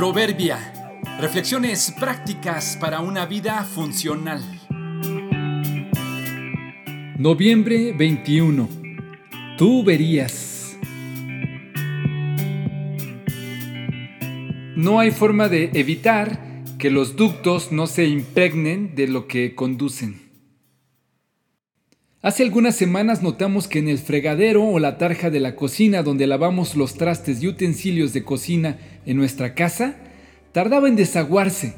Proverbia. Reflexiones prácticas para una vida funcional. Noviembre 21. Tú verías. No hay forma de evitar que los ductos no se impregnen de lo que conducen. Hace algunas semanas notamos que en el fregadero o la tarja de la cocina donde lavamos los trastes y utensilios de cocina en nuestra casa, tardaba en desaguarse.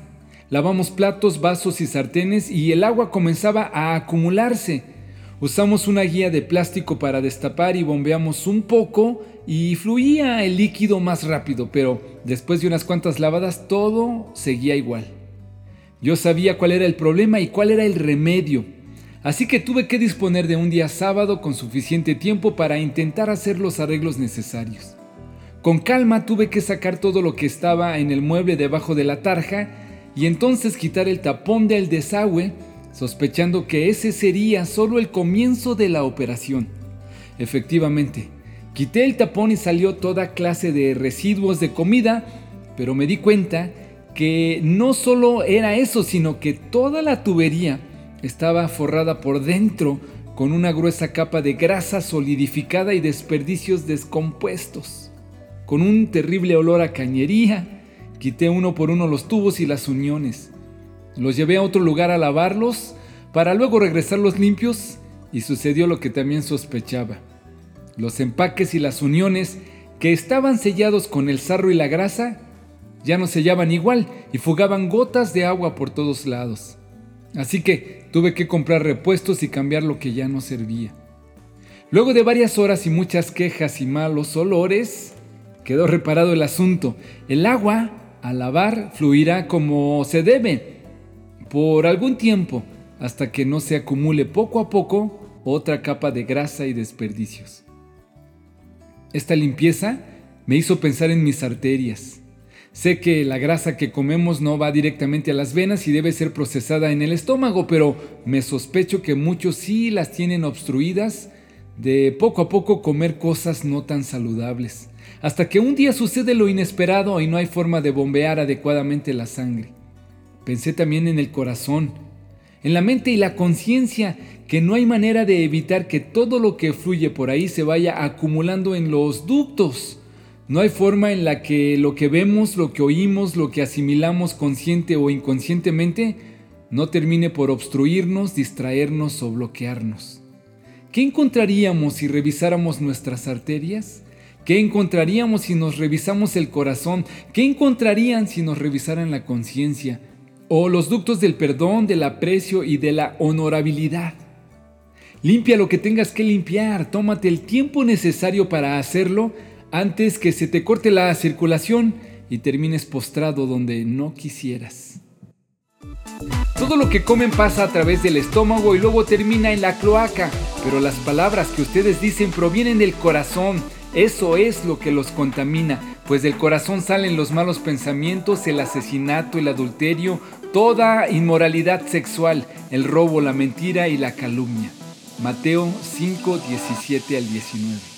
Lavamos platos, vasos y sartenes y el agua comenzaba a acumularse. Usamos una guía de plástico para destapar y bombeamos un poco y fluía el líquido más rápido, pero después de unas cuantas lavadas todo seguía igual. Yo sabía cuál era el problema y cuál era el remedio. Así que tuve que disponer de un día sábado con suficiente tiempo para intentar hacer los arreglos necesarios. Con calma tuve que sacar todo lo que estaba en el mueble debajo de la tarja y entonces quitar el tapón del desagüe, sospechando que ese sería solo el comienzo de la operación. Efectivamente, quité el tapón y salió toda clase de residuos de comida, pero me di cuenta que no solo era eso, sino que toda la tubería estaba forrada por dentro con una gruesa capa de grasa solidificada y desperdicios descompuestos. Con un terrible olor a cañería, quité uno por uno los tubos y las uniones. Los llevé a otro lugar a lavarlos para luego regresarlos limpios y sucedió lo que también sospechaba. Los empaques y las uniones que estaban sellados con el sarro y la grasa ya no sellaban igual y fugaban gotas de agua por todos lados. Así que tuve que comprar repuestos y cambiar lo que ya no servía. Luego de varias horas y muchas quejas y malos olores, quedó reparado el asunto. El agua, al lavar, fluirá como se debe, por algún tiempo, hasta que no se acumule poco a poco otra capa de grasa y desperdicios. Esta limpieza me hizo pensar en mis arterias Sé que la grasa que comemos no va directamente a las venas y debe ser procesada en el estómago, pero me sospecho que muchos sí las tienen obstruidas de poco a poco comer cosas no tan saludables, hasta que un día sucede lo inesperado y no hay forma de bombear adecuadamente la sangre. Pensé también en el corazón, en la mente y la conciencia, que no hay manera de evitar que todo lo que fluye por ahí se vaya acumulando en los ductos no hay forma en la que lo que vemos, lo que oímos, lo que asimilamos consciente o inconscientemente no termine por obstruirnos, distraernos o bloquearnos. ¿Qué encontraríamos si revisáramos nuestras arterias? ¿Qué encontraríamos si nos revisamos el corazón? ¿Qué encontrarían si nos revisaran la conciencia? O los ductos del perdón, del aprecio y de la honorabilidad. Limpia lo que tengas que limpiar, tómate el tiempo necesario para hacerlo antes que se te corte la circulación y termines postrado donde no quisieras. Todo lo que comen pasa a través del estómago y luego termina en la cloaca, pero las palabras que ustedes dicen provienen del corazón. Eso es lo que los contamina, pues del corazón salen los malos pensamientos, el asesinato, el adulterio, toda inmoralidad sexual, el robo, la mentira y la calumnia. Mateo 5, 17 al 19.